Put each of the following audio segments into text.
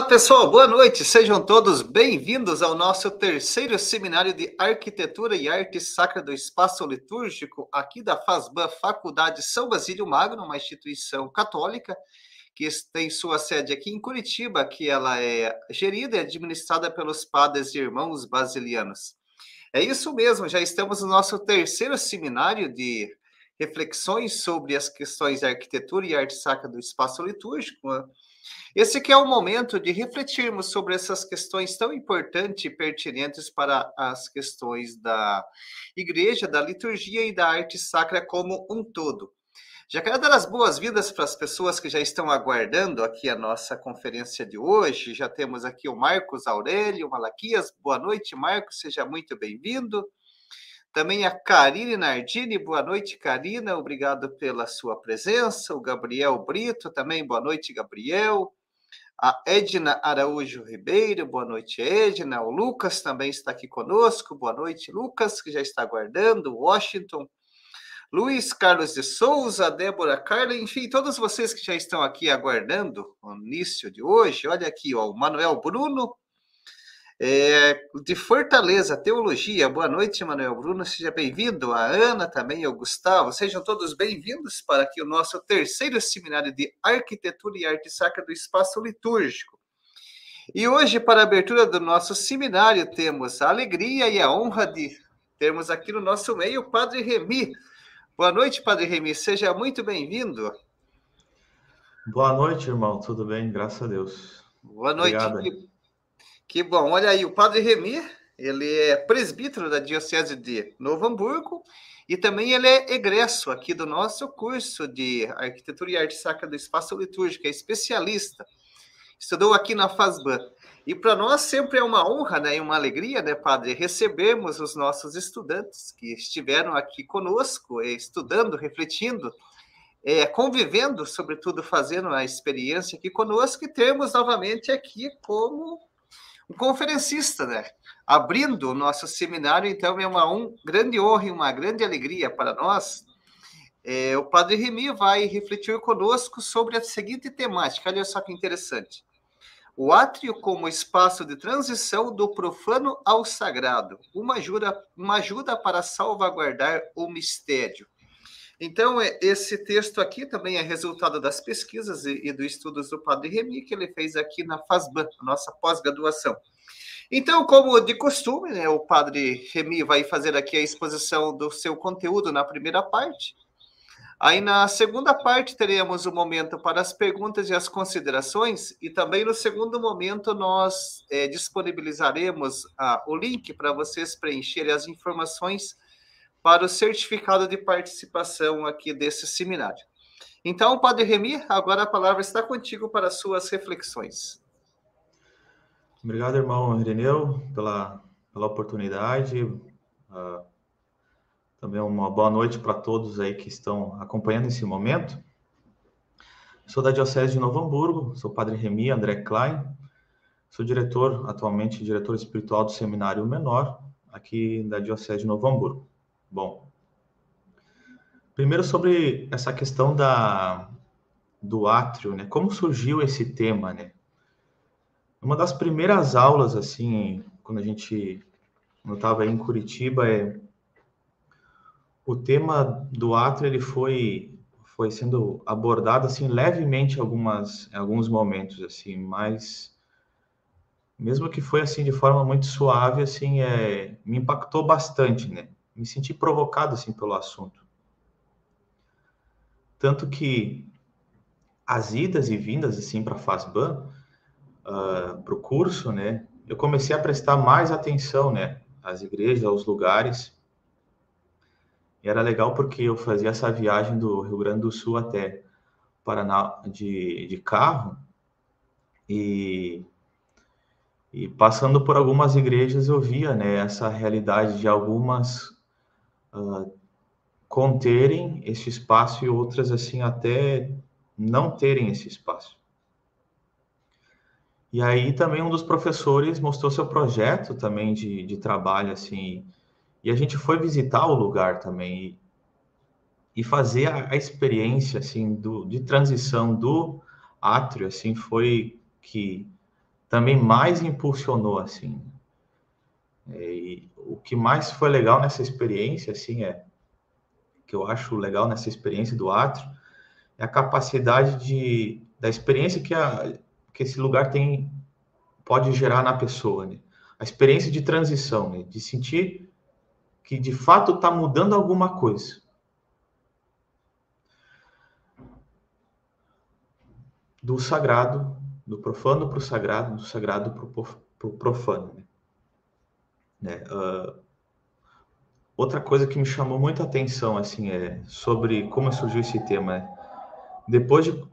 Olá, pessoal, boa noite. Sejam todos bem-vindos ao nosso terceiro seminário de Arquitetura e Arte Sacra do Espaço Litúrgico, aqui da FASBAN, Faculdade São Basílio Magno, uma instituição católica que tem sua sede aqui em Curitiba, que ela é gerida e administrada pelos padres e irmãos basilianos. É isso mesmo, já estamos no nosso terceiro seminário de reflexões sobre as questões de arquitetura e arte sacra do espaço litúrgico. Esse aqui é o momento de refletirmos sobre essas questões tão importantes e pertinentes para as questões da igreja, da liturgia e da arte sacra como um todo. Já quero dar as boas-vindas para as pessoas que já estão aguardando aqui a nossa conferência de hoje. Já temos aqui o Marcos Aurélio Malaquias. Boa noite, Marcos, seja muito bem-vindo. Também a Karine Nardini, boa noite, Karina, obrigado pela sua presença. O Gabriel Brito também, boa noite, Gabriel. A Edna Araújo Ribeiro, boa noite, Edna. O Lucas também está aqui conosco, boa noite, Lucas, que já está aguardando. Washington, Luiz Carlos de Souza, Débora Carla, enfim, todos vocês que já estão aqui aguardando o início de hoje. Olha aqui, ó, o Manuel Bruno, é, de Fortaleza, Teologia. Boa noite, Manuel Bruno, seja bem-vindo. A Ana também, o Gustavo, sejam todos bem-vindos para aqui o nosso terceiro seminário de Arquitetura e Arte Sacra do Espaço Litúrgico. E hoje, para a abertura do nosso seminário, temos a alegria e a honra de termos aqui no nosso meio o Padre Remi. Boa noite, Padre Remi, seja muito bem-vindo. Boa noite, irmão, tudo bem? Graças a Deus. Boa noite. Obrigado. Que bom. Olha aí, o Padre Remi, ele é presbítero da Diocese de Novo Hamburgo e também ele é egresso aqui do nosso curso de Arquitetura e Arte Sacra do Espaço Litúrgico, é especialista. Estudou aqui na FASBAN. E para nós sempre é uma honra né, e uma alegria, né, Padre, recebermos os nossos estudantes que estiveram aqui conosco, eh, estudando, refletindo, é, convivendo, sobretudo fazendo a experiência aqui conosco, e termos novamente aqui como um conferencista, né? Abrindo o nosso seminário, então é uma um, grande honra e uma grande alegria para nós. É, o Padre Remy vai refletir conosco sobre a seguinte temática, olha só que interessante. O átrio como espaço de transição do profano ao sagrado, uma ajuda, uma ajuda para salvaguardar o mistério. Então, é, esse texto aqui também é resultado das pesquisas e, e dos estudos do Padre Remy, que ele fez aqui na FASBAN, nossa pós-graduação. Então, como de costume, né, o Padre Remy vai fazer aqui a exposição do seu conteúdo na primeira parte. Aí, na segunda parte, teremos o um momento para as perguntas e as considerações, e também no segundo momento, nós é, disponibilizaremos ah, o link para vocês preencherem as informações para o certificado de participação aqui desse seminário. Então, Padre Remi, agora a palavra está contigo para as suas reflexões. Obrigado, irmão Ireneu, pela, pela oportunidade. Uh, também uma boa noite para todos aí que estão acompanhando esse momento. Sou da Diocese de Novo Hamburgo, sou Padre Remi André Klein, sou diretor, atualmente diretor espiritual do Seminário Menor, aqui da Diocese de Novo Hamburgo. Bom, primeiro sobre essa questão da, do átrio, né? Como surgiu esse tema, né? Uma das primeiras aulas, assim, quando a gente, quando estava em Curitiba, é o tema do átrio ele foi foi sendo abordado assim levemente algumas alguns momentos assim, mas mesmo que foi assim de forma muito suave, assim, é, me impactou bastante, né? Me senti provocado assim pelo assunto. Tanto que as idas e vindas assim para a FASBAN, uh, ah, para o curso, né, eu comecei a prestar mais atenção, né, às igrejas, aos lugares. E era legal porque eu fazia essa viagem do Rio Grande do Sul até Paraná de, de carro e e passando por algumas igrejas eu via né, essa realidade de algumas uh, conterem esse espaço e outras assim até não terem esse espaço. E aí também um dos professores mostrou seu projeto também de, de trabalho assim e a gente foi visitar o lugar também e, e fazer a, a, experiência assim do, de transição do átrio assim foi que também mais impulsionou, assim. É, e o que mais foi legal nessa experiência, assim, é que eu acho legal nessa experiência do átrio é a capacidade de da experiência que, a, que esse lugar tem pode gerar na pessoa, né? A experiência de transição, né? De sentir que de fato está mudando alguma coisa. Do sagrado, do profano para o sagrado, do sagrado para o profano. Né? Né? Uh, outra coisa que me chamou muita atenção assim é sobre como surgiu esse tema. Né? Depois de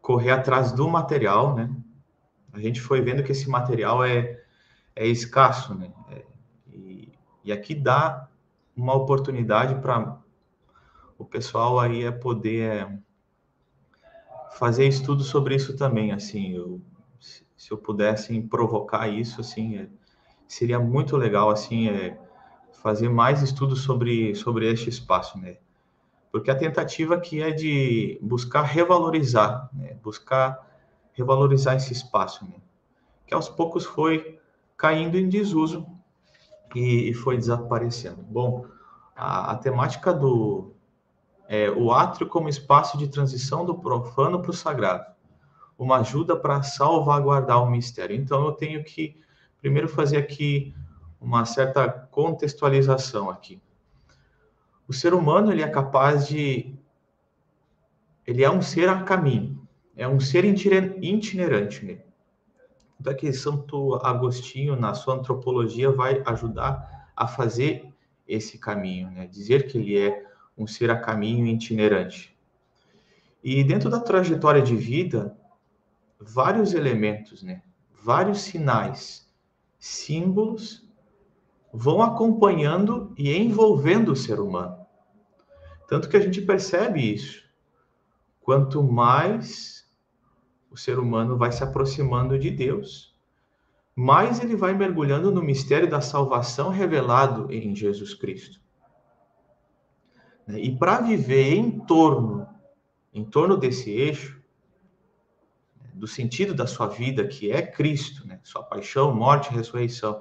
correr atrás do material, né? A gente foi vendo que esse material é, é escasso, né? É, e, e aqui dá uma oportunidade para o pessoal aí é poder fazer estudo sobre isso também, assim, eu, se eu pudesse provocar isso, assim, é, seria muito legal assim é, fazer mais estudos sobre sobre este espaço, né? Porque a tentativa aqui é de buscar revalorizar, né? buscar revalorizar esse espaço, né? que aos poucos foi caindo em desuso e, e foi desaparecendo. Bom, a, a temática do é, o átrio como espaço de transição do profano para o sagrado, uma ajuda para salvaguardar o mistério. Então eu tenho que primeiro fazer aqui uma certa contextualização aqui. O ser humano ele é capaz de ele é um ser a caminho, é um ser itinerante, né? Então que Santo Agostinho na sua antropologia vai ajudar a fazer esse caminho, né? Dizer que ele é um ser a caminho itinerante. E dentro da trajetória de vida, vários elementos, né? Vários sinais símbolos vão acompanhando e envolvendo o ser humano. Tanto que a gente percebe isso. Quanto mais o ser humano vai se aproximando de Deus, mais ele vai mergulhando no mistério da salvação revelado em Jesus Cristo. E para viver em torno, em torno desse eixo, do sentido da sua vida, que é Cristo, né? sua paixão, morte e ressurreição.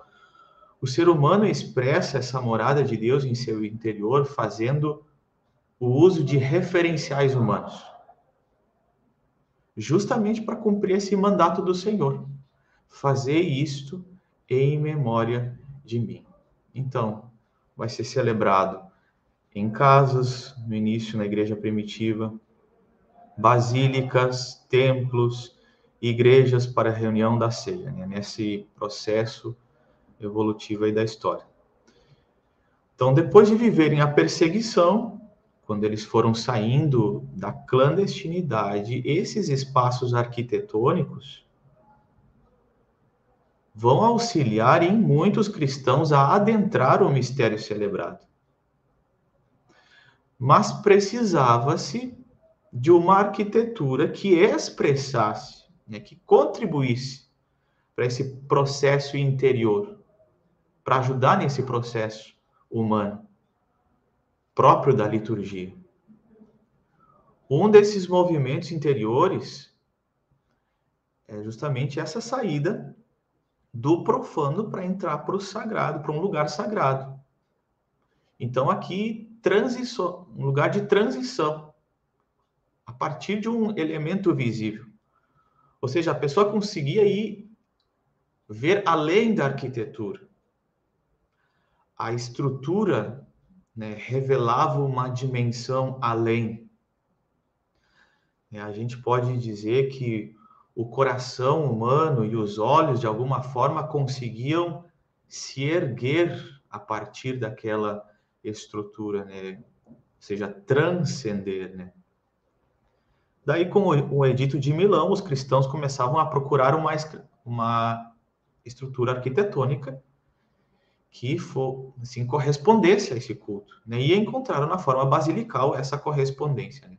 O ser humano expressa essa morada de Deus em seu interior fazendo o uso de referenciais humanos, justamente para cumprir esse mandato do Senhor, fazer isto em memória de mim. Então, vai ser celebrado em casas, no início na igreja primitiva, basílicas, templos, igrejas para a reunião da ceia, né? nesse processo evolutivo aí da história. Então, depois de viverem a perseguição, quando eles foram saindo da clandestinidade, esses espaços arquitetônicos vão auxiliar em muitos cristãos a adentrar o mistério celebrado. Mas precisava-se de uma arquitetura que expressasse né, que contribuísse para esse processo interior, para ajudar nesse processo humano próprio da liturgia. Um desses movimentos interiores é justamente essa saída do profano para entrar para o sagrado, para um lugar sagrado. Então aqui transição, um lugar de transição a partir de um elemento visível. Ou seja, a pessoa conseguia ir ver além da arquitetura. A estrutura né, revelava uma dimensão além. É, a gente pode dizer que o coração humano e os olhos, de alguma forma, conseguiam se erguer a partir daquela estrutura, né? ou seja, transcender. Né? Daí, com o Edito de Milão, os cristãos começavam a procurar uma, uma estrutura arquitetônica que for, assim, correspondesse a esse culto. Né? E encontraram na forma basilical essa correspondência. Né?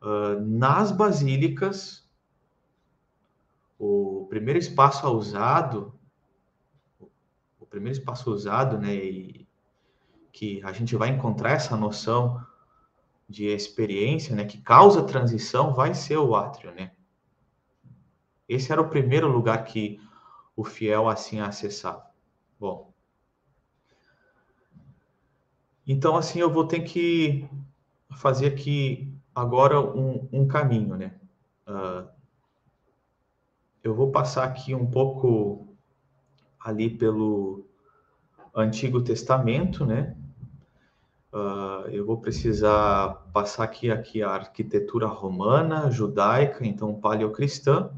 Uh, nas basílicas, o primeiro espaço usado, o primeiro espaço usado, né, e que a gente vai encontrar essa noção de experiência, né, que causa transição, vai ser o átrio, né? Esse era o primeiro lugar que o fiel assim acessava. Bom, então assim eu vou ter que fazer aqui agora um, um caminho, né? Uh, eu vou passar aqui um pouco ali pelo Antigo Testamento, né? Uh, eu vou precisar passar aqui, aqui a arquitetura romana, judaica, então paleocristã.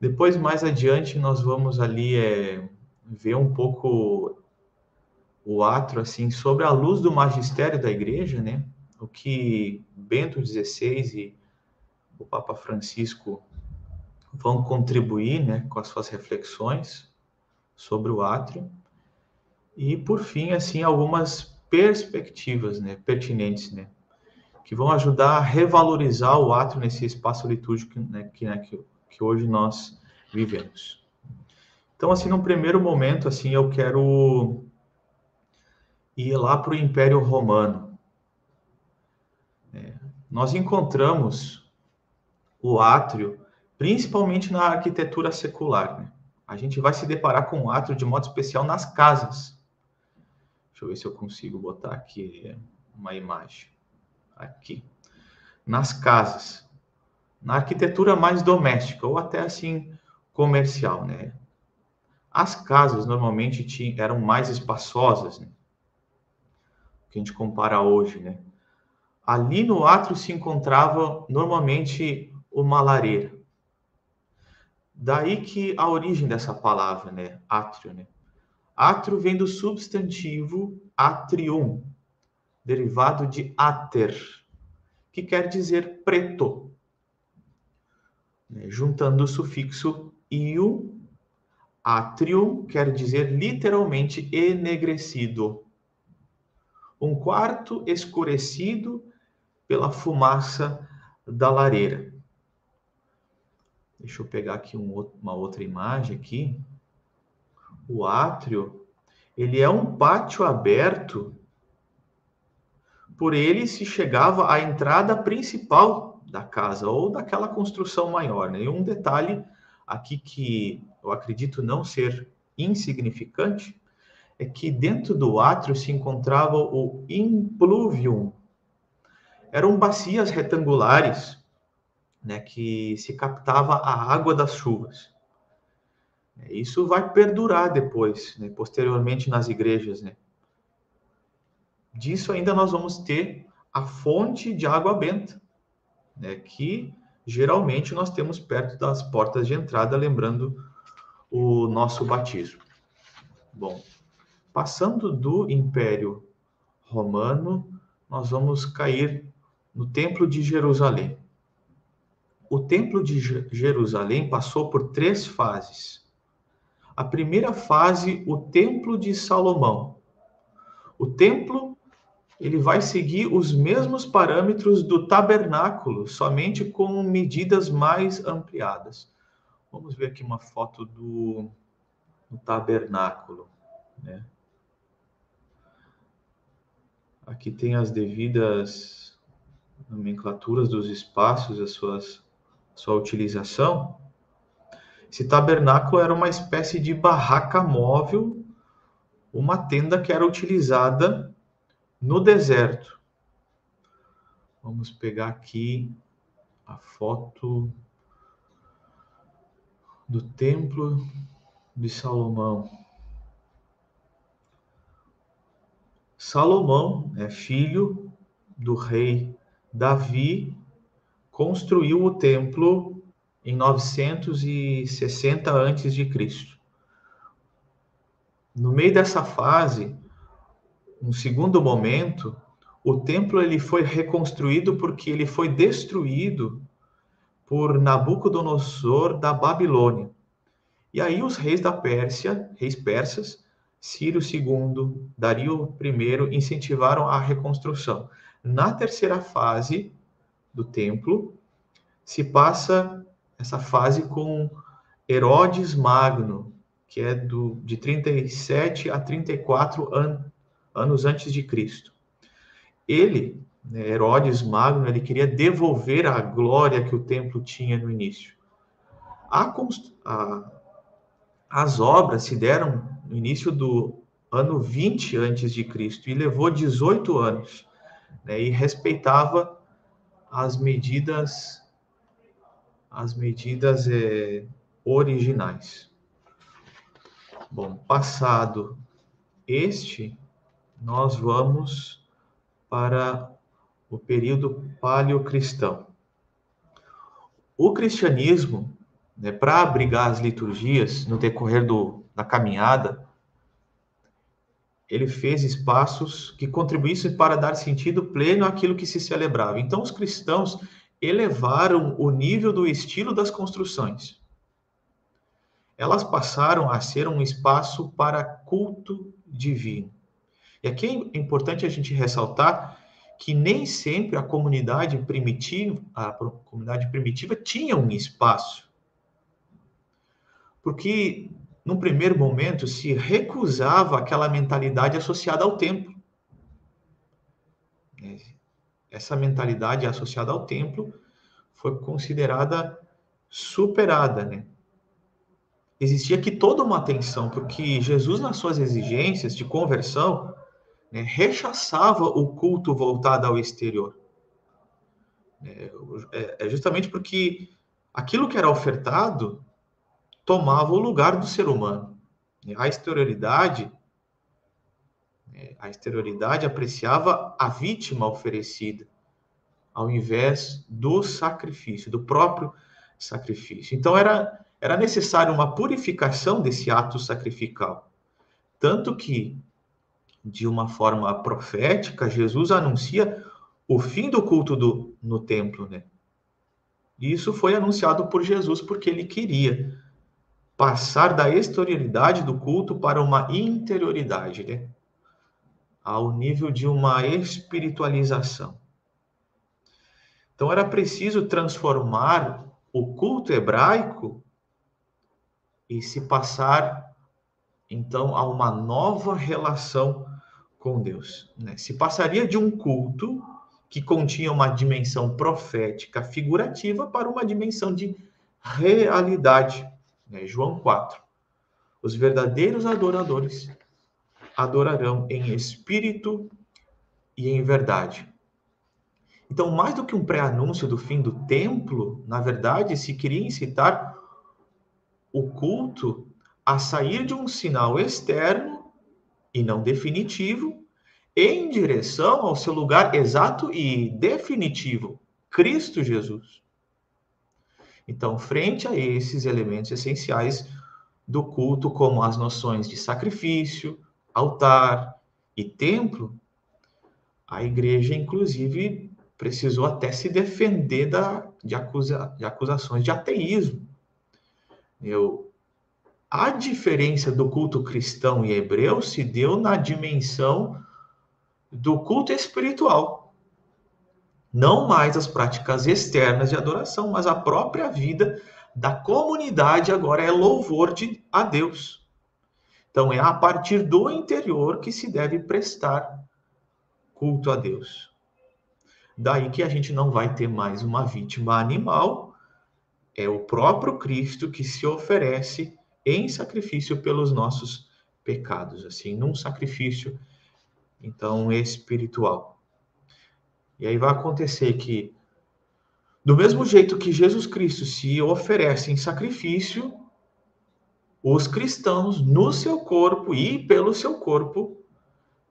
Depois, mais adiante, nós vamos ali é, ver um pouco o atro assim sobre a luz do magistério da igreja, né? O que Bento XVI e o Papa Francisco vão contribuir, né, com as suas reflexões sobre o átrio. E por fim, assim, algumas perspectivas, né, pertinentes, né, que vão ajudar a revalorizar o átrio nesse espaço litúrgico, né, que, né, que, que hoje nós vivemos. Então, assim, no primeiro momento, assim, eu quero ir lá para o Império Romano. É, nós encontramos o átrio principalmente na arquitetura secular. Né? A gente vai se deparar com o átrio de modo especial nas casas. Deixa eu ver se eu consigo botar aqui uma imagem. Aqui. Nas casas. Na arquitetura mais doméstica, ou até assim comercial, né? As casas normalmente tinham, eram mais espaçosas, né? que a gente compara hoje, né? Ali no átrio se encontrava normalmente uma lareira. Daí que a origem dessa palavra, né? Átrio, né? Átrio vem do substantivo atrium, derivado de ater, que quer dizer preto. Né? Juntando o sufixo iu, atrium quer dizer literalmente enegrecido um quarto escurecido pela fumaça da lareira. Deixa eu pegar aqui um, uma outra imagem aqui. O átrio, ele é um pátio aberto. Por ele se chegava à entrada principal da casa ou daquela construção maior. Né? E um detalhe aqui que eu acredito não ser insignificante é que dentro do átrio se encontrava o impluvium. Eram bacias retangulares né, que se captava a água das chuvas. Isso vai perdurar depois, né, posteriormente nas igrejas. Né? Disso ainda nós vamos ter a fonte de água benta, né, que geralmente nós temos perto das portas de entrada, lembrando o nosso batismo. Bom, Passando do Império Romano, nós vamos cair no Templo de Jerusalém. O Templo de Jerusalém passou por três fases. A primeira fase, o Templo de Salomão. O templo ele vai seguir os mesmos parâmetros do tabernáculo, somente com medidas mais ampliadas. Vamos ver aqui uma foto do, do tabernáculo. Né? Aqui tem as devidas nomenclaturas dos espaços, as suas, sua utilização. Esse tabernáculo era uma espécie de barraca móvel, uma tenda que era utilizada no deserto. Vamos pegar aqui a foto do templo de Salomão. Salomão, é filho do rei Davi, construiu o templo em 960 a.C. No meio dessa fase, um segundo momento, o templo ele foi reconstruído porque ele foi destruído por Nabucodonosor da Babilônia. E aí os reis da Pérsia, reis persas, Ciro II, Dario I incentivaram a reconstrução. Na terceira fase do templo, se passa essa fase com Herodes Magno, que é do, de 37 a 34 an, anos antes de Cristo. Ele, né, Herodes Magno, ele queria devolver a glória que o templo tinha no início. A, a, as obras se deram no início do ano 20 antes de Cristo e levou 18 anos, né, e respeitava as medidas as medidas é, originais. Bom, passado este, nós vamos para o período paleocristão. O cristianismo, né, para abrigar as liturgias no decorrer do, da caminhada, ele fez espaços que contribuíssem para dar sentido pleno àquilo que se celebrava. Então, os cristãos elevaram o nível do estilo das construções. Elas passaram a ser um espaço para culto divino. E aqui é importante a gente ressaltar que nem sempre a comunidade primitiva, a comunidade primitiva tinha um espaço. Porque num primeiro momento se recusava aquela mentalidade associada ao templo. Essa mentalidade associada ao templo foi considerada superada, né? Existia aqui toda uma tensão, porque Jesus, nas suas exigências de conversão, né, rechaçava o culto voltado ao exterior. É, é, é justamente porque aquilo que era ofertado tomava o lugar do ser humano. A exterioridade, a exterioridade apreciava a vítima oferecida, ao invés do sacrifício, do próprio sacrifício. Então era era necessário uma purificação desse ato sacrificial. Tanto que de uma forma profética, Jesus anuncia o fim do culto do, no templo, né? E isso foi anunciado por Jesus porque ele queria passar da exterioridade do culto para uma interioridade, né? Ao nível de uma espiritualização. Então era preciso transformar o culto hebraico e se passar então a uma nova relação com Deus. Né? Se passaria de um culto que continha uma dimensão profética figurativa para uma dimensão de realidade. Né? João 4. Os verdadeiros adoradores adorarão em espírito e em verdade. Então, mais do que um pré-anúncio do fim do templo, na verdade, se queria incitar o culto a sair de um sinal externo e não definitivo em direção ao seu lugar exato e definitivo, Cristo Jesus. Então, frente a esses elementos essenciais do culto, como as noções de sacrifício, altar e templo, a igreja, inclusive, precisou até se defender da, de, acusa, de acusações de ateísmo. Eu, a diferença do culto cristão e hebreu se deu na dimensão do culto espiritual. Não mais as práticas externas de adoração, mas a própria vida da comunidade agora é louvor de, a Deus. Então é a partir do interior que se deve prestar culto a Deus. Daí que a gente não vai ter mais uma vítima animal, é o próprio Cristo que se oferece em sacrifício pelos nossos pecados, assim, num sacrifício, então, espiritual. E aí vai acontecer que, do mesmo jeito que Jesus Cristo se oferece em sacrifício, os cristãos, no seu corpo e pelo seu corpo,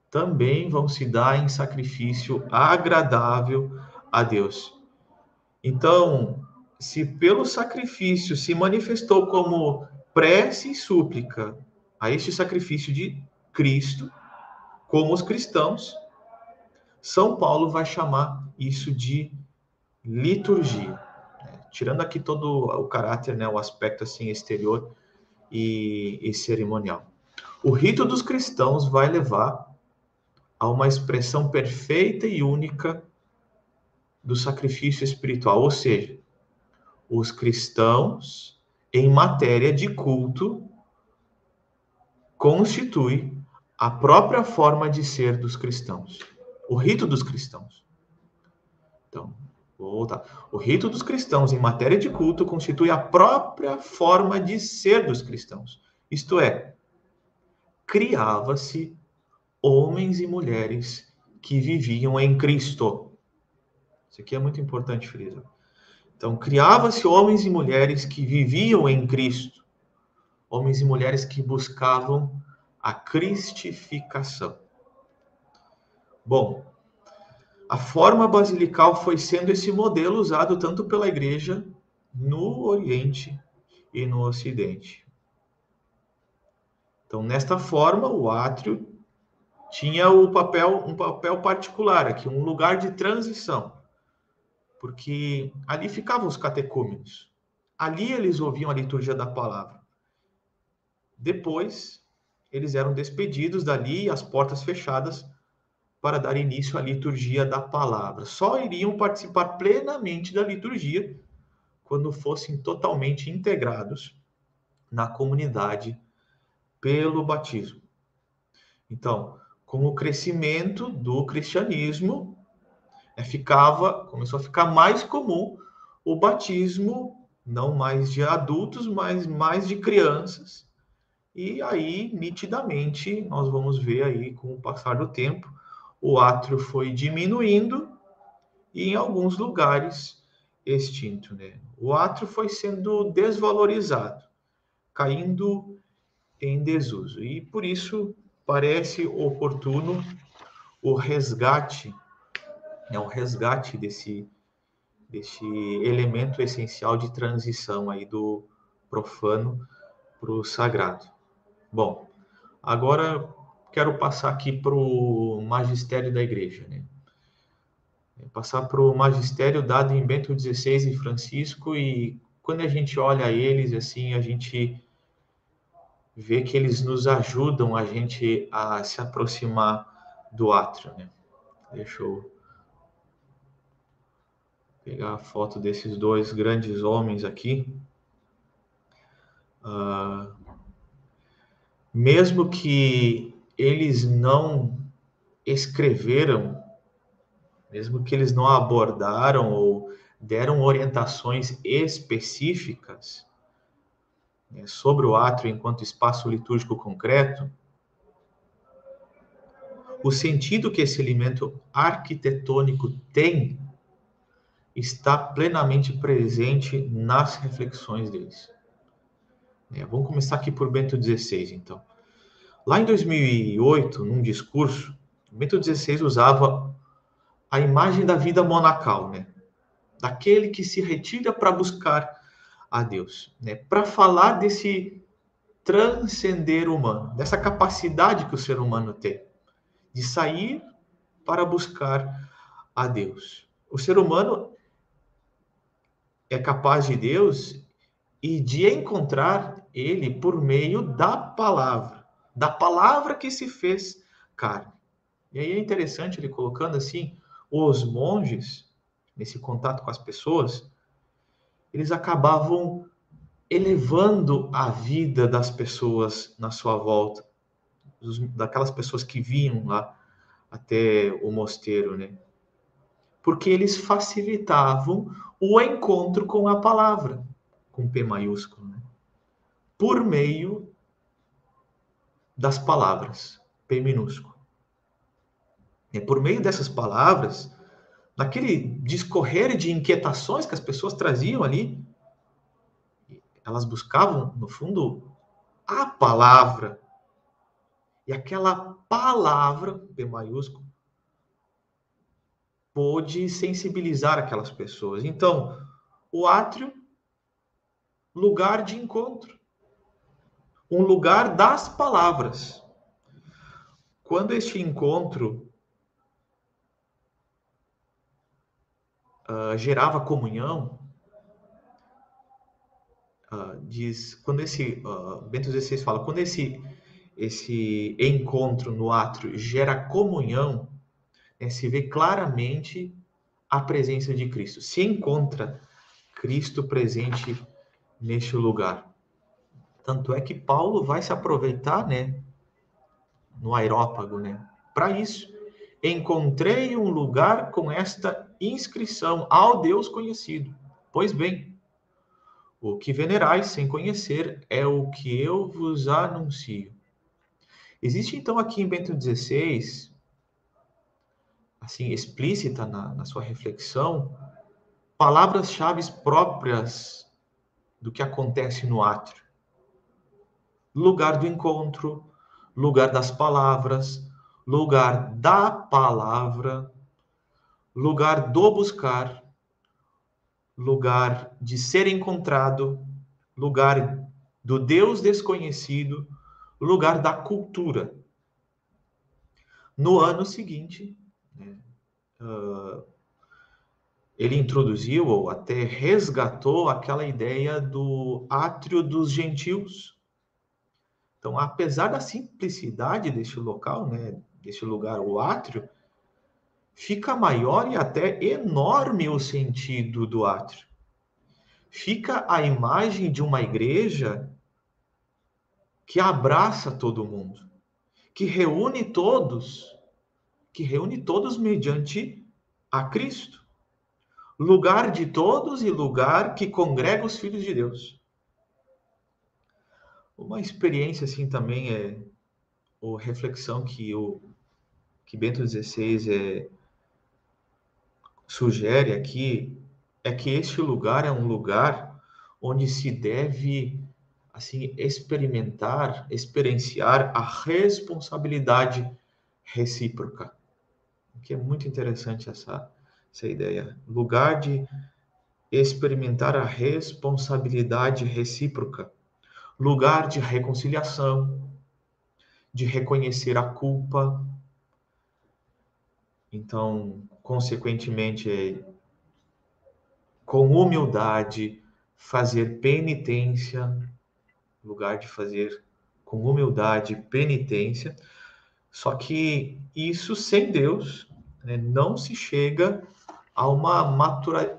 também vão se dar em sacrifício agradável a Deus. Então, se pelo sacrifício se manifestou como prece e súplica a este sacrifício de Cristo, como os cristãos, São Paulo vai chamar isso de liturgia, tirando aqui todo o caráter, né, o aspecto assim exterior e, e cerimonial. O rito dos cristãos vai levar a uma expressão perfeita e única do sacrifício espiritual, ou seja, os cristãos em matéria de culto constitui a própria forma de ser dos cristãos, o rito dos cristãos. Então, Vou voltar. O rito dos cristãos em matéria de culto constitui a própria forma de ser dos cristãos. Isto é, criava-se homens e mulheres que viviam em Cristo. Isso aqui é muito importante, Frisa. Então, criava-se homens e mulheres que viviam em Cristo, homens e mulheres que buscavam a cristificação. Bom, a forma basilical foi sendo esse modelo usado tanto pela igreja no Oriente e no Ocidente. Então, nesta forma, o átrio tinha o papel, um papel particular aqui, um lugar de transição, porque ali ficavam os catecúmenos. Ali eles ouviam a liturgia da palavra. Depois, eles eram despedidos dali, as portas fechadas, para dar início à liturgia da palavra. Só iriam participar plenamente da liturgia quando fossem totalmente integrados na comunidade pelo batismo. Então, com o crescimento do cristianismo, é, ficava, começou a ficar mais comum o batismo, não mais de adultos, mas mais de crianças. E aí, nitidamente, nós vamos ver aí, com o passar do tempo, o átrio foi diminuindo e em alguns lugares extinto, né? O átrio foi sendo desvalorizado, caindo em desuso. E por isso parece oportuno o resgate, né, o resgate desse desse elemento essencial de transição aí do profano para o sagrado. Bom, agora quero passar aqui para o magistério da igreja, né? Passar para o magistério dado em Bento XVI e Francisco e quando a gente olha eles assim, a gente vê que eles nos ajudam a gente a se aproximar do átrio, né? Deixa eu pegar a foto desses dois grandes homens aqui. Uh, mesmo que eles não escreveram, mesmo que eles não abordaram ou deram orientações específicas né, sobre o átrio enquanto espaço litúrgico concreto, o sentido que esse elemento arquitetônico tem está plenamente presente nas reflexões deles. É, vamos começar aqui por Bento XVI, então. Lá em 2008, num discurso, Bento XVI usava a imagem da vida monacal, né? Daquele que se retira para buscar a Deus, né? Para falar desse transcender humano, dessa capacidade que o ser humano tem de sair para buscar a Deus. O ser humano é capaz de Deus e de encontrar ele por meio da palavra da palavra que se fez carne. E aí é interessante ele colocando assim, os monges, nesse contato com as pessoas, eles acabavam elevando a vida das pessoas na sua volta, daquelas pessoas que vinham lá até o mosteiro, né? Porque eles facilitavam o encontro com a palavra, com P maiúsculo, né? Por meio das palavras, P minúsculo. É por meio dessas palavras, naquele discorrer de inquietações que as pessoas traziam ali, elas buscavam, no fundo, a palavra. E aquela palavra, P maiúsculo, pôde sensibilizar aquelas pessoas. Então, o átrio, lugar de encontro um lugar das palavras. Quando este encontro uh, gerava comunhão, uh, diz, quando esse, uh, Bento XVI fala, quando esse, esse encontro no átrio gera comunhão, né, se vê claramente a presença de Cristo, se encontra Cristo presente neste lugar. Tanto é que Paulo vai se aproveitar, né, no aerópago, né, para isso. encontrei um lugar com esta inscrição ao Deus conhecido. Pois bem, o que venerais sem conhecer é o que eu vos anuncio. Existe então aqui em Bento XVI, assim, explícita na, na sua reflexão, palavras-chave próprias do que acontece no átrio. Lugar do encontro, lugar das palavras, lugar da palavra, lugar do buscar, lugar de ser encontrado, lugar do Deus desconhecido, lugar da cultura. No ano seguinte, uh, ele introduziu ou até resgatou aquela ideia do átrio dos gentios. Então, apesar da simplicidade deste local, né, deste lugar, o átrio, fica maior e até enorme o sentido do átrio. Fica a imagem de uma igreja que abraça todo mundo, que reúne todos, que reúne todos mediante a Cristo lugar de todos e lugar que congrega os filhos de Deus. Uma experiência assim também é ou reflexão que o que Bento XVI é, sugere aqui é que este lugar é um lugar onde se deve assim experimentar, experienciar a responsabilidade recíproca. Que é muito interessante essa essa ideia. Lugar de experimentar a responsabilidade recíproca. Lugar de reconciliação, de reconhecer a culpa. Então, consequentemente, é, com humildade, fazer penitência, lugar de fazer com humildade penitência. Só que isso sem Deus né, não se chega a uma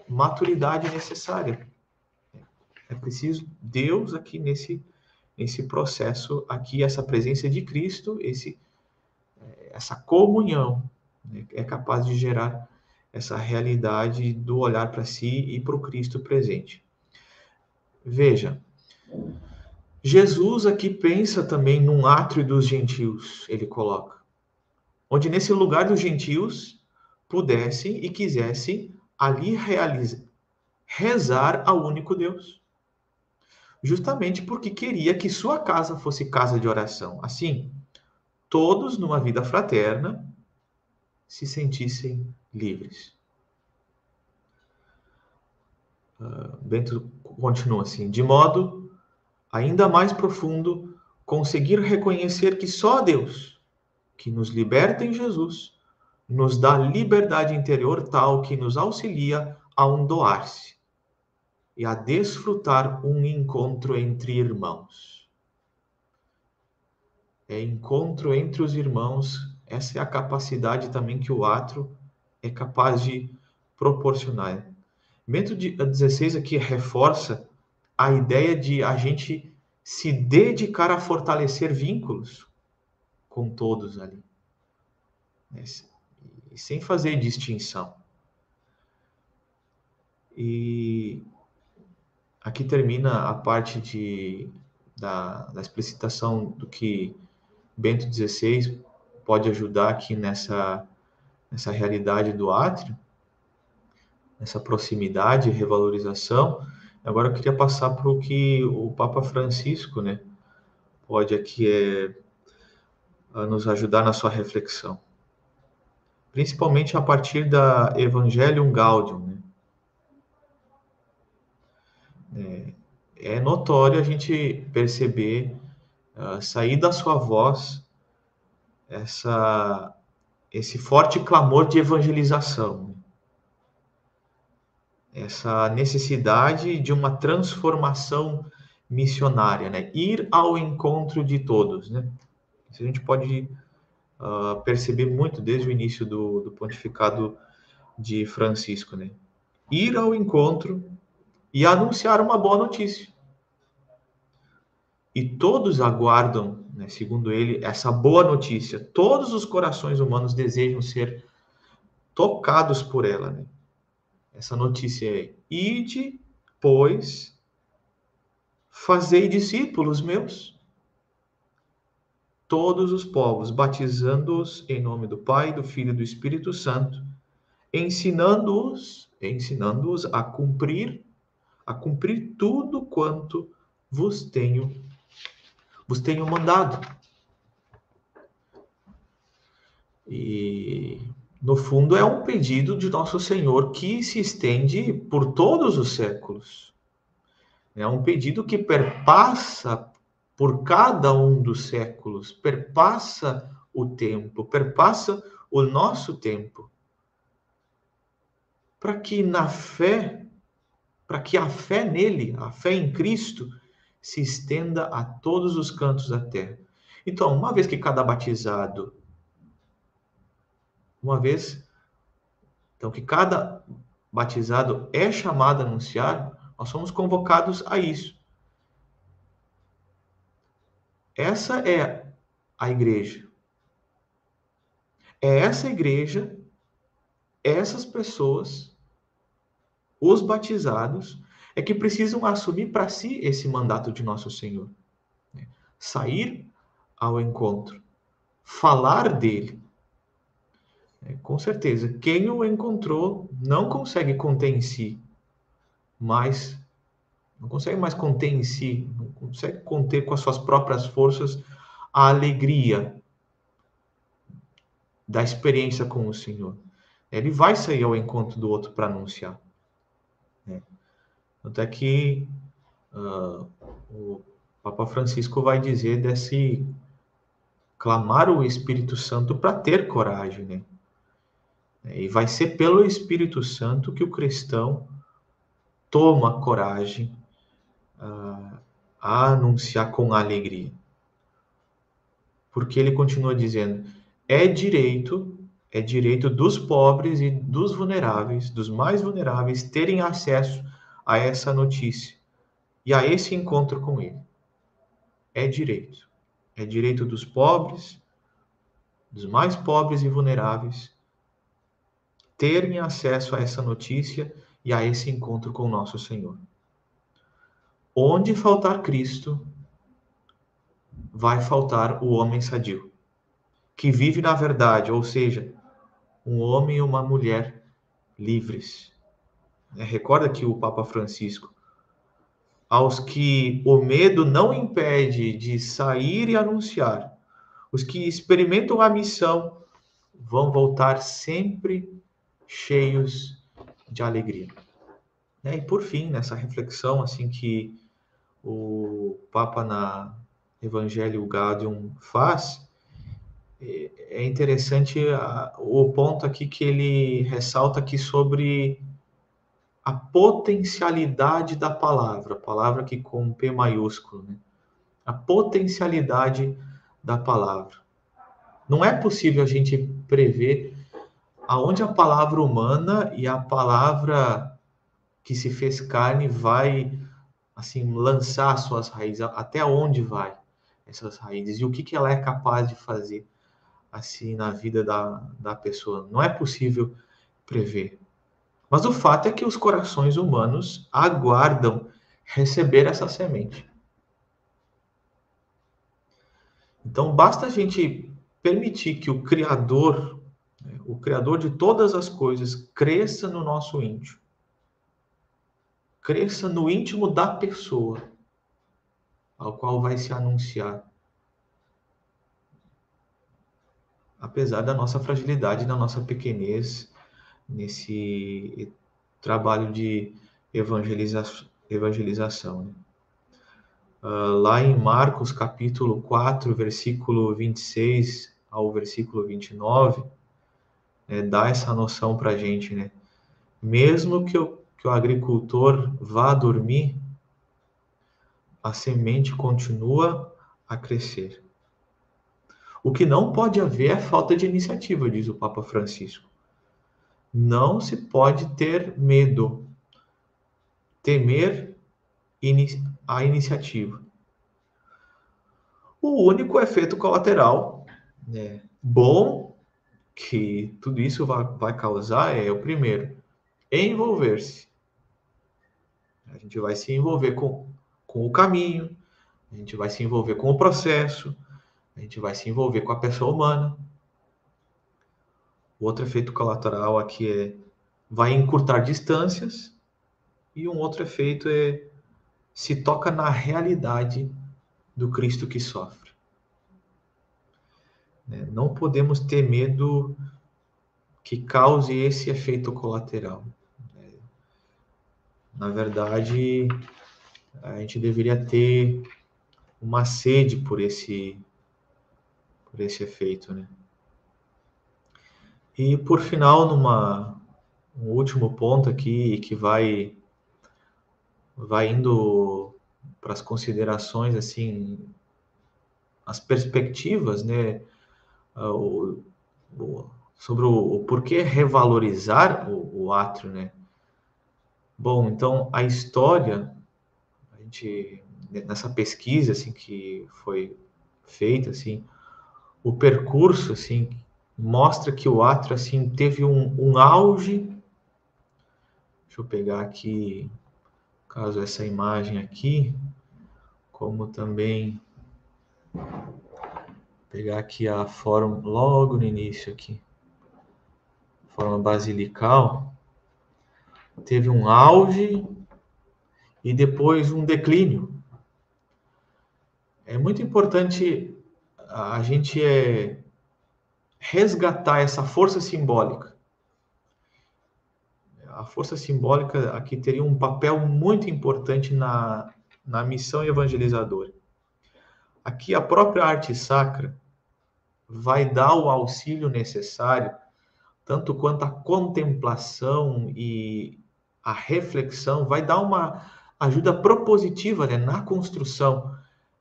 maturidade necessária. É preciso Deus aqui nesse, nesse processo, aqui essa presença de Cristo, esse, essa comunhão né, é capaz de gerar essa realidade do olhar para si e para o Cristo presente. Veja, Jesus aqui pensa também num átrio dos gentios, ele coloca, onde nesse lugar dos gentios pudessem e quisessem ali realizar, rezar ao único Deus. Justamente porque queria que sua casa fosse casa de oração. Assim, todos numa vida fraterna se sentissem livres. Uh, Bento continua assim: de modo ainda mais profundo, conseguir reconhecer que só Deus, que nos liberta em Jesus, nos dá liberdade interior tal que nos auxilia a um doar-se e a desfrutar um encontro entre irmãos. É encontro entre os irmãos, essa é a capacidade também que o atro é capaz de proporcionar. Bento 16 aqui reforça a ideia de a gente se dedicar a fortalecer vínculos com todos ali e sem fazer distinção. E aqui termina a parte de, da, da explicitação do que Bento XVI pode ajudar aqui nessa, nessa realidade do átrio, nessa proximidade revalorização. Agora eu queria passar para o que o Papa Francisco né, pode aqui é, nos ajudar na sua reflexão principalmente a partir da Evangelium Gaudium. Né? É, é notório a gente perceber uh, sair da sua voz essa, esse forte clamor de evangelização, essa necessidade de uma transformação missionária, né? Ir ao encontro de todos, né? Isso a gente pode uh, perceber muito desde o início do, do pontificado de Francisco, né? Ir ao encontro e anunciar uma boa notícia. E todos aguardam né? segundo ele, essa boa notícia. Todos os corações humanos desejam ser tocados por ela. Né? Essa notícia é: ide, pois, fazei discípulos meus, todos os povos, batizando-os em nome do Pai, do Filho e do Espírito Santo, ensinando-os, ensinando-os a cumprir, a cumprir tudo quanto vos tenho vos tenho mandado. E no fundo é um pedido de nosso Senhor que se estende por todos os séculos. É um pedido que perpassa por cada um dos séculos, perpassa o tempo, perpassa o nosso tempo. Para que na fé, para que a fé nele, a fé em Cristo, se estenda a todos os cantos da terra. Então, uma vez que cada batizado, uma vez, então que cada batizado é chamado a anunciar, nós somos convocados a isso. Essa é a igreja. É essa igreja, essas pessoas, os batizados, é que precisam assumir para si esse mandato de nosso Senhor. Né? Sair ao encontro, falar dele. É, com certeza, quem o encontrou não consegue conter em si, mas não consegue mais conter em si, não consegue conter com as suas próprias forças a alegria da experiência com o Senhor. Ele vai sair ao encontro do outro para anunciar. Né? Até que uh, o Papa Francisco vai dizer desse clamar o Espírito Santo para ter coragem, né? E vai ser pelo Espírito Santo que o cristão toma coragem uh, a anunciar com alegria. Porque ele continua dizendo: é direito, é direito dos pobres e dos vulneráveis, dos mais vulneráveis, terem acesso a essa notícia e a esse encontro com Ele. É direito. É direito dos pobres, dos mais pobres e vulneráveis, terem acesso a essa notícia e a esse encontro com o nosso Senhor. Onde faltar Cristo, vai faltar o homem sadio, que vive na verdade, ou seja, um homem e uma mulher livres, é, recorda que o Papa Francisco, aos que o medo não impede de sair e anunciar, os que experimentam a missão vão voltar sempre cheios de alegria. É, e por fim, nessa reflexão assim que o Papa na Evangelho Gaudium faz, é, é interessante o ponto aqui que ele ressalta aqui sobre a potencialidade da palavra, palavra que com P maiúsculo, né? a potencialidade da palavra. Não é possível a gente prever aonde a palavra humana e a palavra que se fez carne vai assim lançar suas raízes, até onde vai essas raízes e o que, que ela é capaz de fazer assim na vida da, da pessoa. Não é possível prever. Mas o fato é que os corações humanos aguardam receber essa semente. Então basta a gente permitir que o Criador, né, o Criador de todas as coisas, cresça no nosso íntimo. Cresça no íntimo da pessoa ao qual vai se anunciar. Apesar da nossa fragilidade, da nossa pequenez, nesse trabalho de evangeliza evangelização. Né? Uh, lá em Marcos capítulo 4, versículo 26 ao versículo 29, né, dá essa noção para a gente, né? Mesmo que o, que o agricultor vá dormir, a semente continua a crescer. O que não pode haver é falta de iniciativa, diz o Papa Francisco. Não se pode ter medo. Temer a iniciativa. O único efeito colateral né, bom que tudo isso vai, vai causar é o primeiro, envolver-se. A gente vai se envolver com, com o caminho, a gente vai se envolver com o processo, a gente vai se envolver com a pessoa humana. O outro efeito colateral aqui é vai encurtar distâncias e um outro efeito é se toca na realidade do Cristo que sofre. Né? Não podemos ter medo que cause esse efeito colateral. Né? Na verdade, a gente deveria ter uma sede por esse por esse efeito, né? E por final, numa um último ponto aqui que vai vai indo para as considerações assim as perspectivas, né? Ah, o, o, sobre o, o, porquê revalorizar o, o átrio, né? Bom, então a história, a gente nessa pesquisa assim que foi feita assim, o percurso assim mostra que o átrio assim teve um, um auge. Deixa eu pegar aqui, caso essa imagem aqui, como também pegar aqui a forma logo no início aqui, forma basilical, teve um auge e depois um declínio. É muito importante a gente é, resgatar essa força simbólica. A força simbólica aqui teria um papel muito importante na, na missão evangelizadora. Aqui a própria arte sacra vai dar o auxílio necessário, tanto quanto a contemplação e a reflexão, vai dar uma ajuda propositiva né, na construção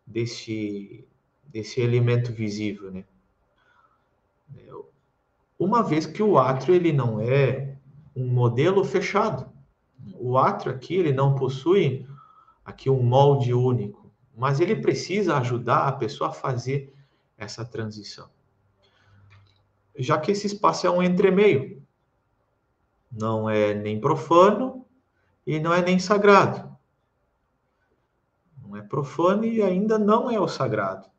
desse, desse elemento visível, né? Uma vez que o átrio ele não é um modelo fechado. O átrio aqui ele não possui aqui um molde único, mas ele precisa ajudar a pessoa a fazer essa transição. Já que esse espaço é um entremeio, não é nem profano e não é nem sagrado. Não é profano e ainda não é o sagrado.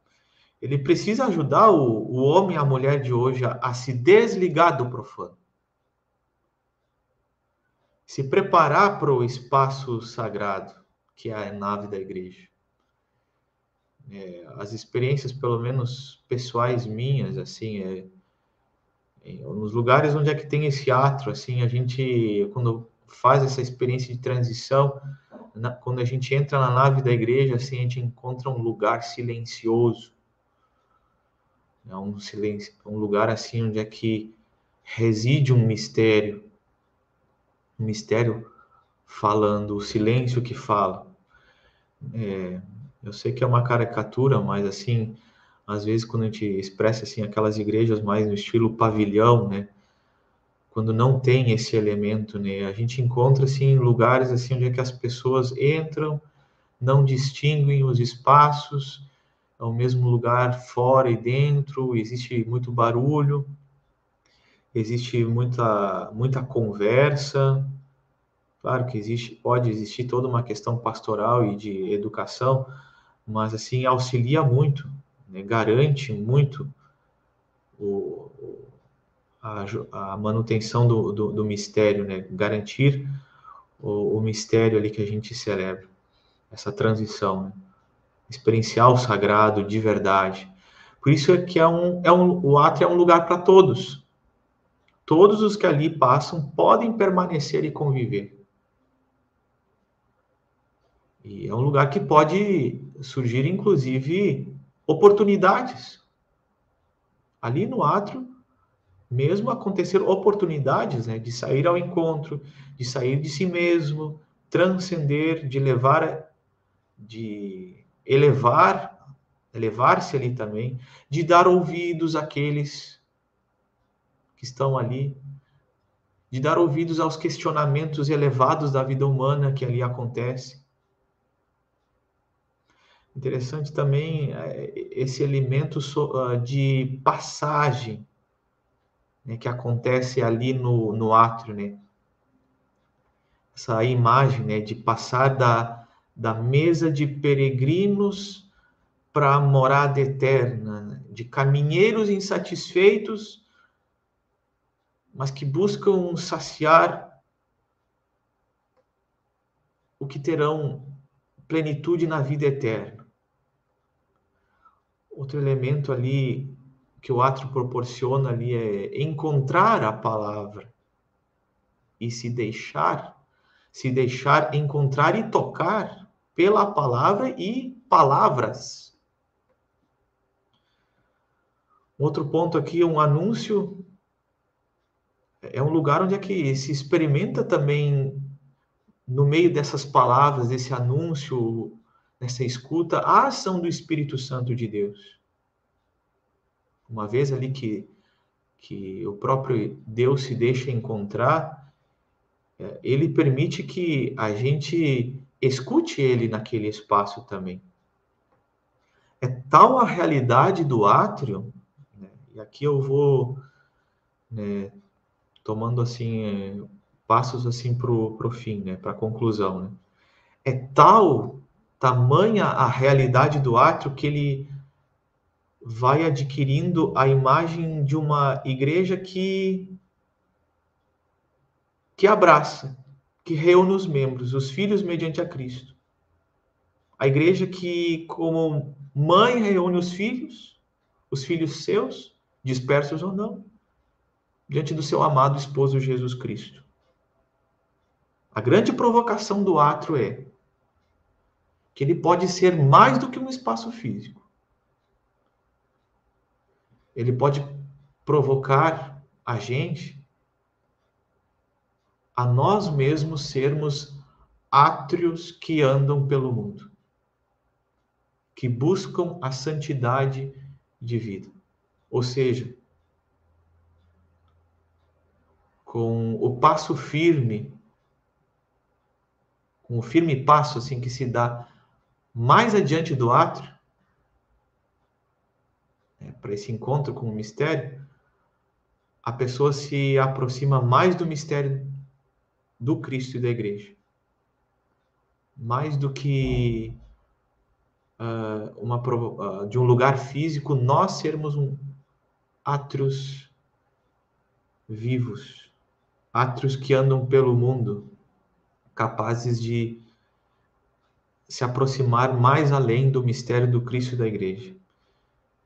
Ele precisa ajudar o, o homem e a mulher de hoje a, a se desligar do profano. Se preparar para o espaço sagrado, que é a nave da igreja. É, as experiências, pelo menos pessoais minhas, assim, é, é, nos lugares onde é que tem esse atro, assim, a gente, quando faz essa experiência de transição, na, quando a gente entra na nave da igreja, assim, a gente encontra um lugar silencioso, é um silêncio, um lugar assim onde é que reside um mistério, um mistério falando, o silêncio que fala. É, eu sei que é uma caricatura, mas assim, às vezes quando a gente expressa assim aquelas igrejas mais no estilo pavilhão, né? Quando não tem esse elemento, né? A gente encontra assim lugares assim onde é que as pessoas entram, não distinguem os espaços, é o mesmo lugar fora e dentro, existe muito barulho, existe muita, muita conversa. Claro que existe, pode existir toda uma questão pastoral e de educação, mas assim auxilia muito, né? garante muito o, a, a manutenção do, do, do, mistério, né? garantir o, o mistério ali que a gente celebra, essa transição. Né? Experiencial sagrado de verdade. Por isso é que é um, é um, o átrio é um lugar para todos. Todos os que ali passam podem permanecer e conviver. E é um lugar que pode surgir, inclusive, oportunidades. Ali no átrio, mesmo acontecer oportunidades né, de sair ao encontro, de sair de si mesmo, transcender, de levar, de elevar, elevar-se ali também, de dar ouvidos àqueles que estão ali, de dar ouvidos aos questionamentos elevados da vida humana que ali acontece, interessante também é, esse elemento ah, de passagem né, que acontece ali no, no átrio, né? Essa imagem né, de passar da, da mesa de peregrinos para a morada eterna, de caminheiros insatisfeitos, mas que buscam saciar o que terão plenitude na vida eterna. Outro elemento ali que o átrio proporciona ali é encontrar a palavra e se deixar, se deixar encontrar e tocar pela palavra e palavras. Outro ponto aqui, um anúncio é um lugar onde é que se experimenta também no meio dessas palavras, desse anúncio, nessa escuta, a ação do Espírito Santo de Deus. Uma vez ali que, que o próprio Deus se deixa encontrar, ele permite que a gente escute ele naquele espaço também. É tal a realidade do átrio, né, e aqui eu vou né, tomando assim é, passos assim para o fim, né, para a conclusão. Né? É tal, tamanha a realidade do átrio que ele vai adquirindo a imagem de uma igreja que que abraça, que reúne os membros, os filhos mediante a Cristo. A igreja que, como mãe, reúne os filhos, os filhos seus, dispersos ou não, diante do seu amado esposo Jesus Cristo. A grande provocação do atro é que ele pode ser mais do que um espaço físico ele pode provocar a gente a nós mesmos sermos átrios que andam pelo mundo, que buscam a santidade de vida. Ou seja, com o passo firme, com o firme passo assim que se dá mais adiante do átrio, né, para esse encontro com o mistério, a pessoa se aproxima mais do mistério do Cristo e da Igreja. Mais do que uh, uma, uh, de um lugar físico, nós sermos um átrios vivos, átrios que andam pelo mundo, capazes de se aproximar mais além do mistério do Cristo e da Igreja.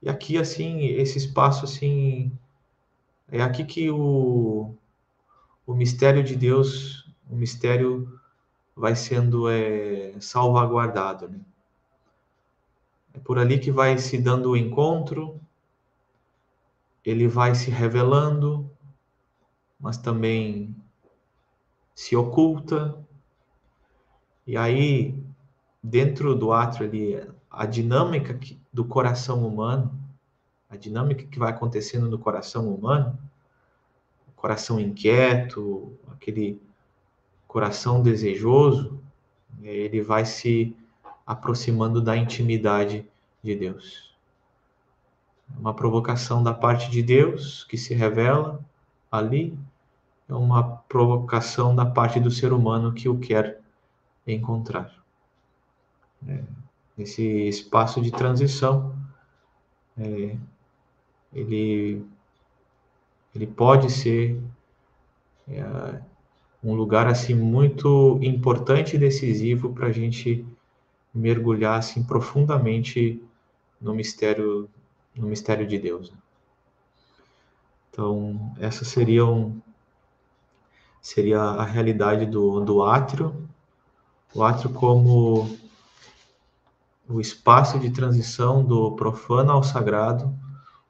E aqui, assim, esse espaço, assim, é aqui que o, o mistério de Deus, o mistério vai sendo é, salvaguardado, né? É por ali que vai se dando o encontro, ele vai se revelando, mas também se oculta. E aí, dentro do átrio ali, a dinâmica do coração humano, a dinâmica que vai acontecendo no coração humano, coração inquieto, aquele coração desejoso, ele vai se aproximando da intimidade de Deus. Uma provocação da parte de Deus que se revela ali, é uma provocação da parte do ser humano que o quer encontrar. É nesse espaço de transição, é, ele, ele pode ser é, um lugar assim muito importante e decisivo para a gente mergulhar assim profundamente no mistério no mistério de Deus. Né? Então essa seria um, seria a realidade do, do átrio, o átrio como o espaço de transição do profano ao sagrado,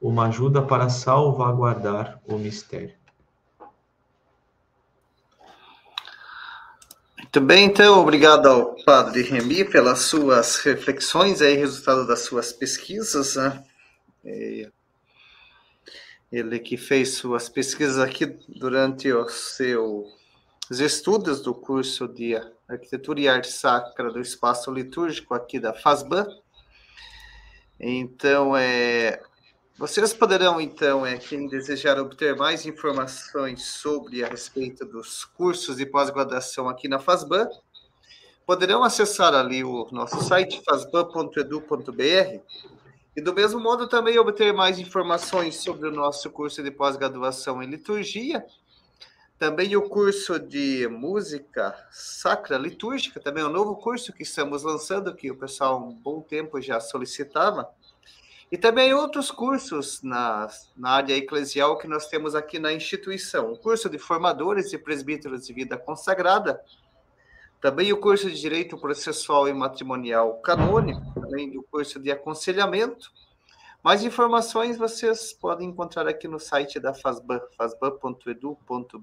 uma ajuda para salvaguardar o mistério. Muito bem, então, obrigado ao Padre Remy pelas suas reflexões, aí, resultado das suas pesquisas, né? Ele que fez suas pesquisas aqui durante os seus estudos do curso de Arquitetura e Arte Sacra do Espaço Litúrgico aqui da FASBAN. Então, é, vocês poderão, então, é, quem desejar obter mais informações sobre a respeito dos cursos de pós-graduação aqui na FASBAN, poderão acessar ali o nosso site fasban.edu.br e do mesmo modo também obter mais informações sobre o nosso curso de pós-graduação em liturgia, também o curso de música sacra litúrgica, também é um novo curso que estamos lançando, que o pessoal há um bom tempo já solicitava, e também outros cursos na, na área eclesial que nós temos aqui na instituição. O curso de formadores e presbíteros de vida consagrada, também o curso de Direito Processual e Matrimonial Canônico, também o curso de Aconselhamento. Mais informações vocês podem encontrar aqui no site da FASBAN, fasban.edu.br.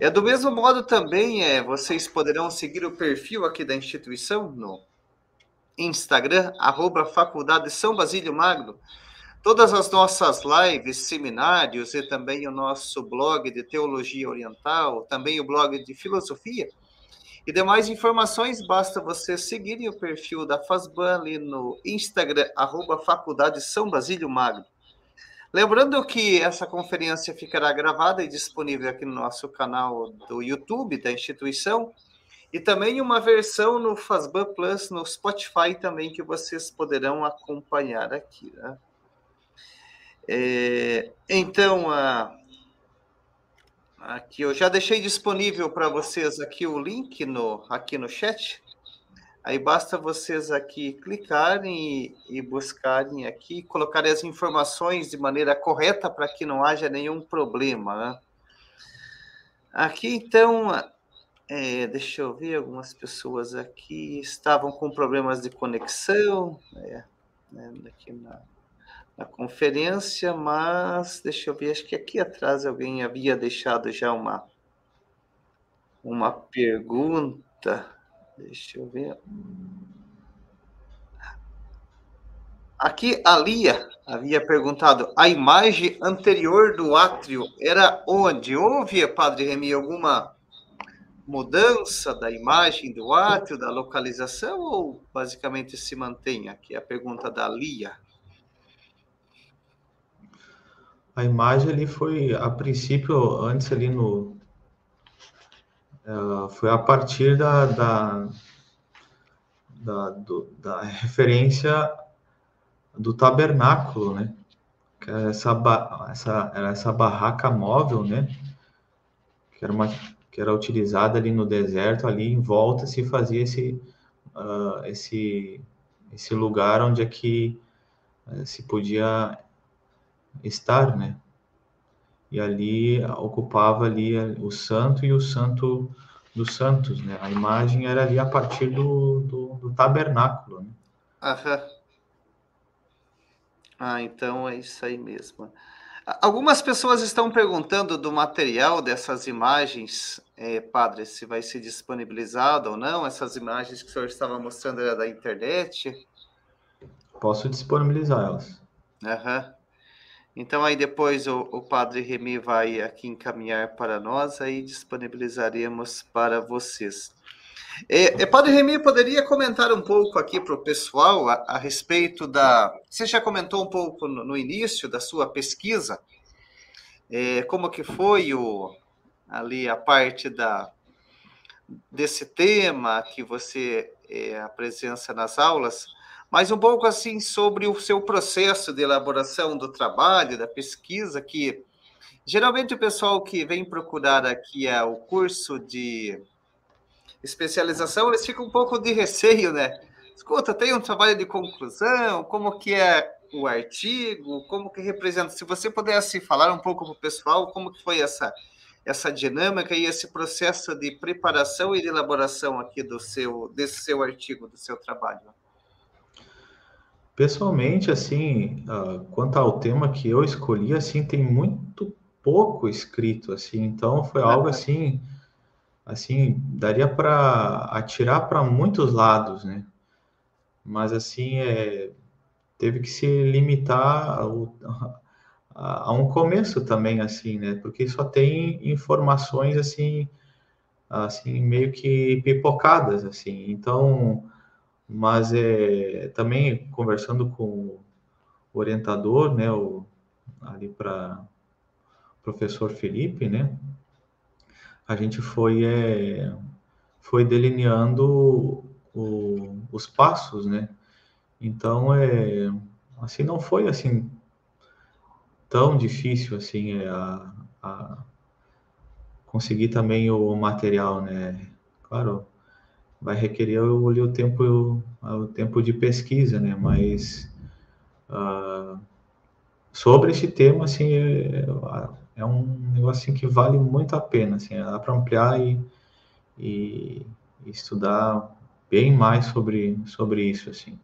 É do mesmo modo também, é, vocês poderão seguir o perfil aqui da instituição no Instagram, arroba Faculdade São Basílio Magno. Todas as nossas lives, seminários e também o nosso blog de Teologia Oriental, também o blog de Filosofia, e demais informações, basta você seguirem o perfil da FASBAN ali no Instagram, arroba Faculdade São Basílio Magno. Lembrando que essa conferência ficará gravada e disponível aqui no nosso canal do YouTube da instituição, e também uma versão no Fazban Plus no Spotify também que vocês poderão acompanhar aqui. Né? É, então, a, Aqui eu já deixei disponível para vocês aqui o link no aqui no chat. Aí basta vocês aqui clicarem e, e buscarem aqui, colocarem as informações de maneira correta para que não haja nenhum problema. Né? Aqui então, é, deixa eu ver, algumas pessoas aqui estavam com problemas de conexão, é, né, aqui na, na conferência, mas deixa eu ver, acho que aqui atrás alguém havia deixado já uma, uma pergunta. Deixa eu ver. Aqui a Lia havia perguntado: a imagem anterior do átrio era onde? Houve, Padre Remy, alguma mudança da imagem do átrio, da localização, ou basicamente se mantém? Aqui é a pergunta da Lia. A imagem ali foi, a princípio, antes ali no. Uh, foi a partir da, da, da, do, da referência do tabernáculo, né? Que era essa, essa, era essa barraca móvel, né? Que era, uma, que era utilizada ali no deserto, ali em volta se fazia esse, uh, esse, esse lugar onde é que uh, se podia estar, né? E ali ocupava ali o santo e o santo dos santos, né? A imagem era ali a partir do, do, do tabernáculo, né? Aham. Ah, então é isso aí mesmo. Algumas pessoas estão perguntando do material dessas imagens, é, padre, se vai ser disponibilizado ou não. Essas imagens que o senhor estava mostrando era da internet. Posso disponibilizar elas. Aham. Então aí depois o, o Padre Remy vai aqui encaminhar para nós, aí disponibilizaremos para vocês. É, é, Padre Remy, poderia comentar um pouco aqui para o pessoal a, a, respeito da. Você já comentou um pouco no, no início da sua pesquisa, é, como que foi o, ali a parte da, desse tema que você é, a presença nas aulas mas um pouco assim sobre o seu processo de elaboração do trabalho, da pesquisa, que geralmente o pessoal que vem procurar aqui é o curso de especialização, eles ficam um pouco de receio, né? Escuta, tem um trabalho de conclusão, como que é o artigo, como que representa, se você pudesse falar um pouco para o pessoal, como que foi essa essa dinâmica e esse processo de preparação e de elaboração aqui do seu desse seu artigo, do seu trabalho. Pessoalmente, assim, uh, quanto ao tema que eu escolhi, assim, tem muito pouco escrito, assim, então foi algo assim, assim, daria para atirar para muitos lados, né? Mas assim, é, teve que se limitar ao, a, a, um começo também, assim, né? Porque só tem informações assim, assim meio que pipocadas, assim. Então, mas é, também conversando com o orientador, né, o, ali para professor Felipe, né, a gente foi é, foi delineando o, os passos, né? Então é assim não foi assim tão difícil assim é, a, a conseguir também o material, né? Claro, vai requerer o, o tempo o tempo de pesquisa, né? Mas uh, sobre esse tema, assim, é, é um negócio assim, que vale muito a pena, assim, dá para ampliar e, e, estudar bem mais sobre, sobre isso, assim.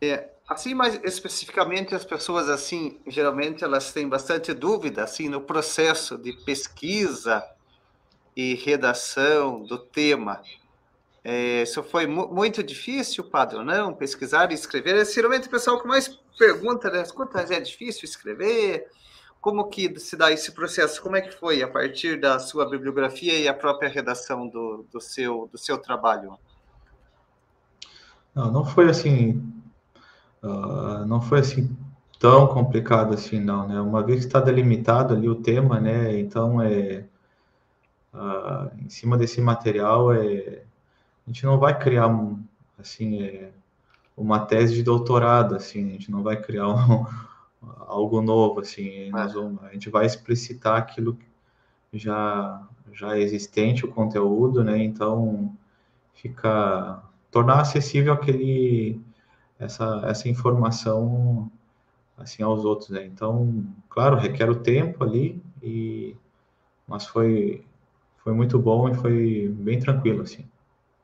É, assim, mais especificamente, as pessoas, assim, geralmente elas têm bastante dúvida, assim, no processo de pesquisa e redação do tema. É, isso foi mu muito difícil, padre, não? Pesquisar e escrever. É, geralmente o pessoal que mais pergunta, né? Quantas é difícil escrever? Como que se dá esse processo? Como é que foi a partir da sua bibliografia e a própria redação do, do, seu, do seu trabalho? Não, não foi assim, uh, não foi assim tão complicado assim, não, né? Uma vez que está delimitado ali o tema, né? Então é uh, em cima desse material é a gente não vai criar assim é, uma tese de doutorado, assim, a gente não vai criar um, algo novo, assim, nós vamos, a gente vai explicitar aquilo já já existente o conteúdo, né? Então fica tornar acessível aquele essa essa informação assim aos outros, né? Então, claro, requer o tempo ali e mas foi foi muito bom e foi bem tranquilo assim.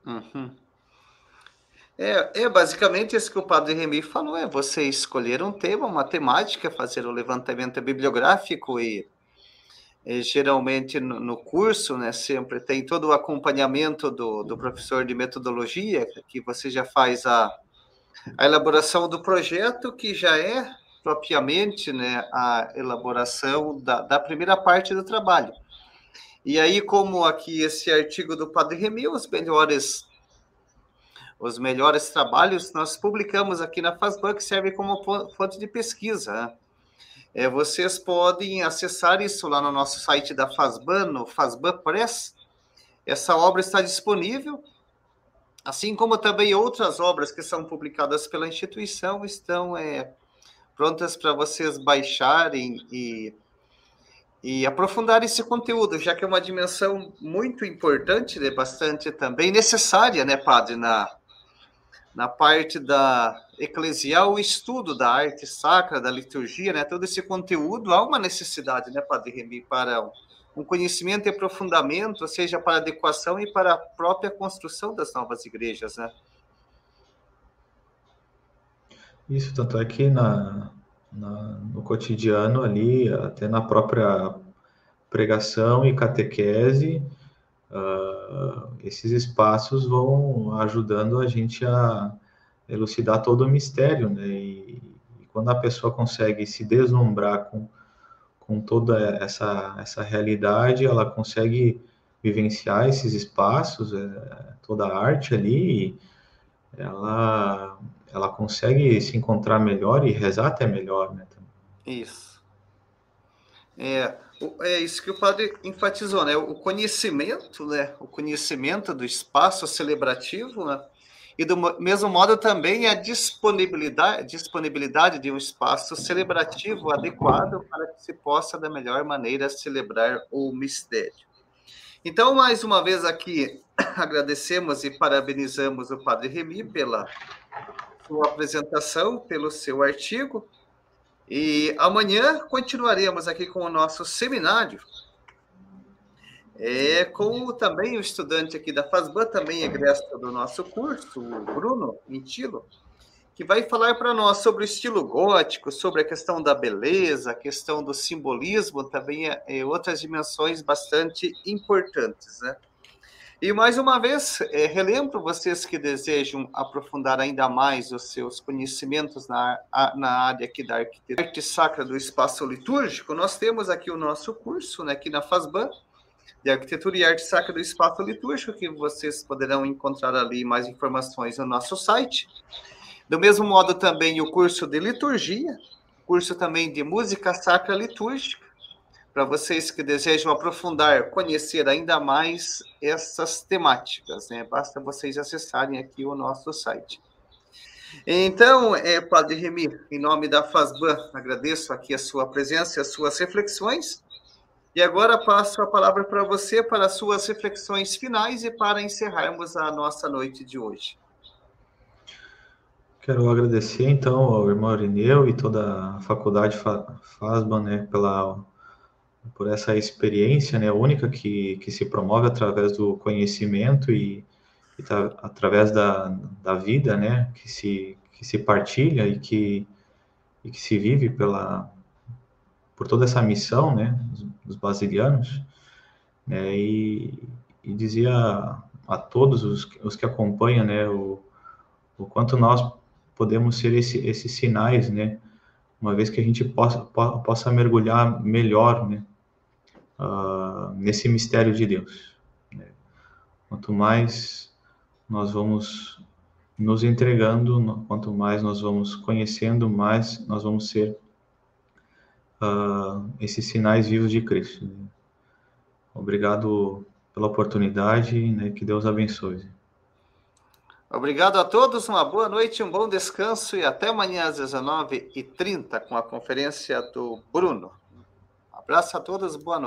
Uhum. É, é basicamente isso que o padre Remy falou, é você escolher um tema, uma temática, fazer o levantamento bibliográfico e, e geralmente no, no, curso, né, sempre tem todo o acompanhamento do, do professor de metodologia, que você já faz a, a elaboração do projeto, que já é propriamente né, a elaboração da, da primeira parte do trabalho. E aí, como aqui esse artigo do Padre Remy, os melhores os melhores trabalhos nós publicamos aqui na que serve como fonte de pesquisa. Né? É, vocês podem acessar isso lá no nosso site da Fazban, no Fazban Press. Essa obra está disponível, assim como também outras obras que são publicadas pela instituição estão é, prontas para vocês baixarem e, e aprofundar esse conteúdo, já que é uma dimensão muito importante, né, bastante também necessária, né, padre, na, na parte da eclesial, o estudo da arte sacra, da liturgia, né, todo esse conteúdo, há uma necessidade, né, Padre Remy, para um conhecimento e aprofundamento, seja para adequação e para a própria construção das novas igrejas, né? Isso, tanto é que na, na, no cotidiano ali, até na própria pregação e catequese, uh, esses espaços vão ajudando a gente a elucidar todo o mistério, né? E, e quando a pessoa consegue se deslumbrar com, com toda essa, essa realidade, ela consegue vivenciar esses espaços, é, toda a arte ali, ela, ela consegue se encontrar melhor e rezar até melhor, né? Isso. É, é isso que o padre enfatizou, né? O conhecimento, né? O conhecimento do espaço celebrativo, né? E do mesmo modo também a disponibilidade, disponibilidade de um espaço celebrativo adequado para que se possa da melhor maneira celebrar o mistério. Então, mais uma vez aqui agradecemos e parabenizamos o Padre Remy pela sua apresentação, pelo seu artigo. E amanhã continuaremos aqui com o nosso seminário. É, com também o estudante aqui da FASBAN, também egresso do nosso curso, o Bruno Intilo, que vai falar para nós sobre o estilo gótico, sobre a questão da beleza, a questão do simbolismo, também é, é outras dimensões bastante importantes, né? E mais uma vez, é, relembro vocês que desejam aprofundar ainda mais os seus conhecimentos na, na área aqui da arquitetura arte sacra do espaço litúrgico, nós temos aqui o nosso curso, né, aqui na FASBAN, de Arquitetura e Arte Sacra do Espaço Litúrgico, que vocês poderão encontrar ali mais informações no nosso site. Do mesmo modo, também o curso de liturgia, curso também de música sacra litúrgica, para vocês que desejam aprofundar, conhecer ainda mais essas temáticas, né? Basta vocês acessarem aqui o nosso site. Então, é, Padre Remy, em nome da FASBAN, agradeço aqui a sua presença as suas reflexões. E agora passo a palavra para você para as suas reflexões finais e para encerrarmos a nossa noite de hoje. Quero agradecer, então, ao irmão Irineu e toda a faculdade FASBAN, né, pela, por essa experiência, né, única que, que se promove através do conhecimento e, e tá, através da, da vida, né, que se, que se partilha e que, e que se vive pela, por toda essa missão, né, dos, basilianos, né, e, e dizia a todos os, os que acompanham, né, o, o quanto nós podemos ser esse, esses sinais, né? Uma vez que a gente possa, possa mergulhar melhor, né? Uh, nesse mistério de Deus. Né? Quanto mais nós vamos nos entregando, quanto mais nós vamos conhecendo, mais nós vamos ser uh, esses sinais vivos de Cristo. Né? Obrigado pela oportunidade, né? que Deus abençoe. Obrigado a todos, uma boa noite, um bom descanso e até amanhã às 19h30 com a conferência do Bruno. Um abraço a todos, boa noite.